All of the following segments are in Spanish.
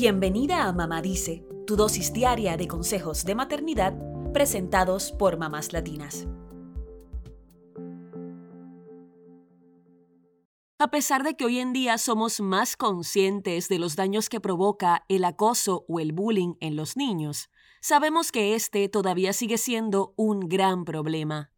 Bienvenida a Mamá Dice, tu dosis diaria de consejos de maternidad presentados por mamás latinas. A pesar de que hoy en día somos más conscientes de los daños que provoca el acoso o el bullying en los niños, sabemos que este todavía sigue siendo un gran problema.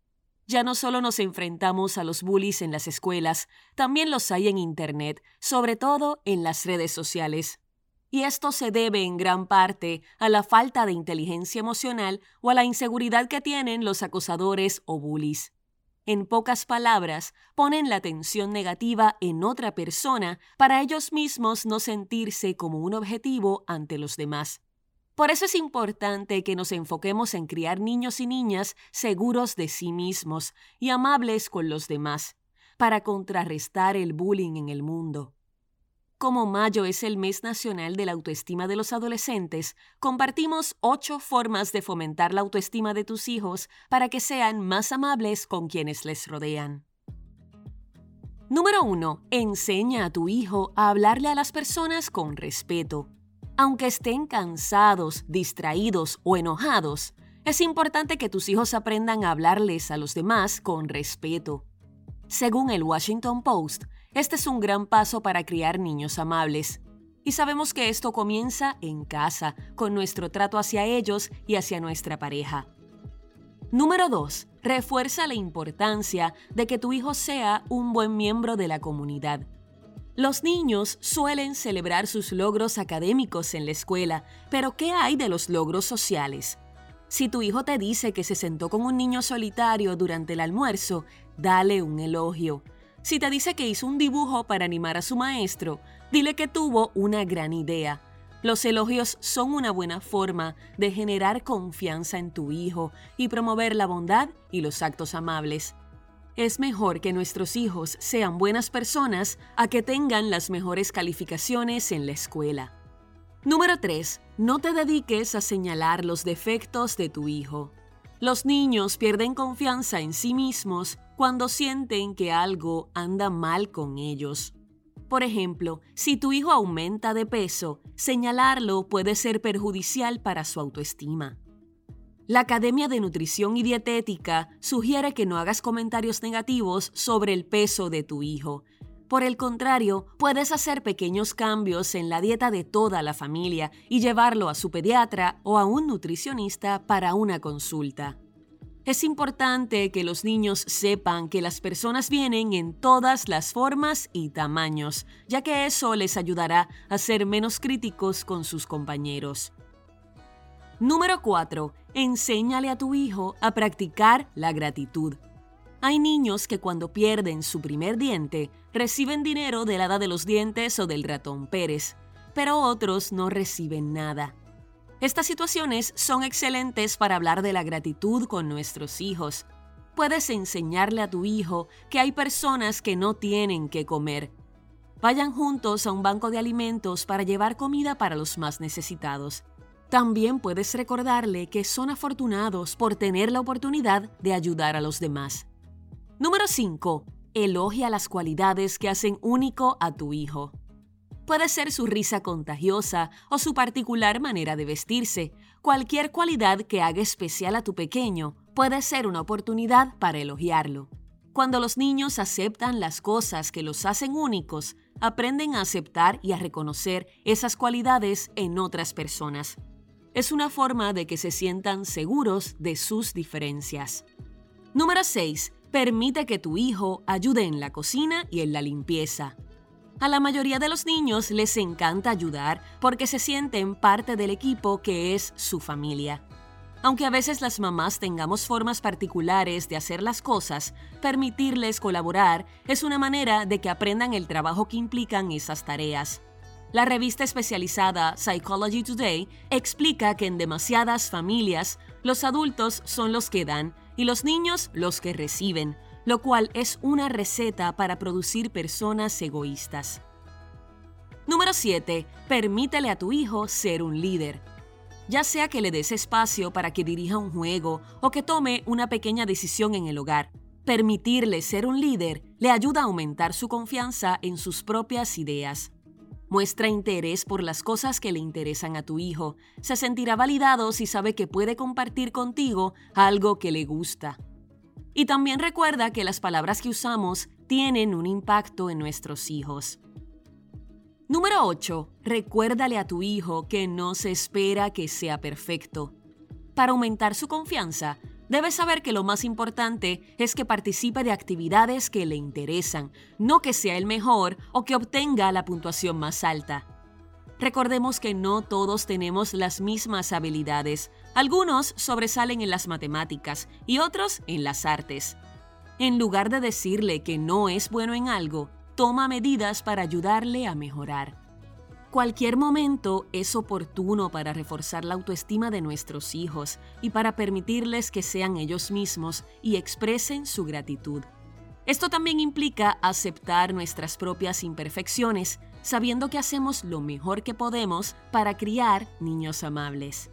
Ya no solo nos enfrentamos a los bullies en las escuelas, también los hay en Internet, sobre todo en las redes sociales. Y esto se debe en gran parte a la falta de inteligencia emocional o a la inseguridad que tienen los acosadores o bullies. En pocas palabras, ponen la atención negativa en otra persona para ellos mismos no sentirse como un objetivo ante los demás. Por eso es importante que nos enfoquemos en criar niños y niñas seguros de sí mismos y amables con los demás, para contrarrestar el bullying en el mundo. Como mayo es el mes nacional de la autoestima de los adolescentes, compartimos ocho formas de fomentar la autoestima de tus hijos para que sean más amables con quienes les rodean. Número 1. Enseña a tu hijo a hablarle a las personas con respeto. Aunque estén cansados, distraídos o enojados, es importante que tus hijos aprendan a hablarles a los demás con respeto. Según el Washington Post, este es un gran paso para criar niños amables. Y sabemos que esto comienza en casa, con nuestro trato hacia ellos y hacia nuestra pareja. Número 2. Refuerza la importancia de que tu hijo sea un buen miembro de la comunidad. Los niños suelen celebrar sus logros académicos en la escuela, pero ¿qué hay de los logros sociales? Si tu hijo te dice que se sentó con un niño solitario durante el almuerzo, dale un elogio. Si te dice que hizo un dibujo para animar a su maestro, dile que tuvo una gran idea. Los elogios son una buena forma de generar confianza en tu hijo y promover la bondad y los actos amables. Es mejor que nuestros hijos sean buenas personas a que tengan las mejores calificaciones en la escuela. Número 3. No te dediques a señalar los defectos de tu hijo. Los niños pierden confianza en sí mismos cuando sienten que algo anda mal con ellos. Por ejemplo, si tu hijo aumenta de peso, señalarlo puede ser perjudicial para su autoestima. La Academia de Nutrición y Dietética sugiere que no hagas comentarios negativos sobre el peso de tu hijo, por el contrario, puedes hacer pequeños cambios en la dieta de toda la familia y llevarlo a su pediatra o a un nutricionista para una consulta. Es importante que los niños sepan que las personas vienen en todas las formas y tamaños, ya que eso les ayudará a ser menos críticos con sus compañeros. Número 4. Enséñale a tu hijo a practicar la gratitud. Hay niños que cuando pierden su primer diente reciben dinero de la hada de los dientes o del ratón Pérez, pero otros no reciben nada. Estas situaciones son excelentes para hablar de la gratitud con nuestros hijos. Puedes enseñarle a tu hijo que hay personas que no tienen que comer. Vayan juntos a un banco de alimentos para llevar comida para los más necesitados. También puedes recordarle que son afortunados por tener la oportunidad de ayudar a los demás. Número 5. Elogia las cualidades que hacen único a tu hijo. Puede ser su risa contagiosa o su particular manera de vestirse. Cualquier cualidad que haga especial a tu pequeño puede ser una oportunidad para elogiarlo. Cuando los niños aceptan las cosas que los hacen únicos, aprenden a aceptar y a reconocer esas cualidades en otras personas. Es una forma de que se sientan seguros de sus diferencias. Número 6. Permite que tu hijo ayude en la cocina y en la limpieza. A la mayoría de los niños les encanta ayudar porque se sienten parte del equipo que es su familia. Aunque a veces las mamás tengamos formas particulares de hacer las cosas, permitirles colaborar es una manera de que aprendan el trabajo que implican esas tareas. La revista especializada Psychology Today explica que en demasiadas familias los adultos son los que dan y los niños los que reciben, lo cual es una receta para producir personas egoístas. Número 7. Permítele a tu hijo ser un líder. Ya sea que le des espacio para que dirija un juego o que tome una pequeña decisión en el hogar, permitirle ser un líder le ayuda a aumentar su confianza en sus propias ideas. Muestra interés por las cosas que le interesan a tu hijo. Se sentirá validado si sabe que puede compartir contigo algo que le gusta. Y también recuerda que las palabras que usamos tienen un impacto en nuestros hijos. Número 8. Recuérdale a tu hijo que no se espera que sea perfecto. Para aumentar su confianza, debes saber que lo más importante es que participe de actividades que le interesan, no que sea el mejor o que obtenga la puntuación más alta. Recordemos que no todos tenemos las mismas habilidades. Algunos sobresalen en las matemáticas y otros en las artes. En lugar de decirle que no es bueno en algo, toma medidas para ayudarle a mejorar. Cualquier momento es oportuno para reforzar la autoestima de nuestros hijos y para permitirles que sean ellos mismos y expresen su gratitud. Esto también implica aceptar nuestras propias imperfecciones, sabiendo que hacemos lo mejor que podemos para criar niños amables.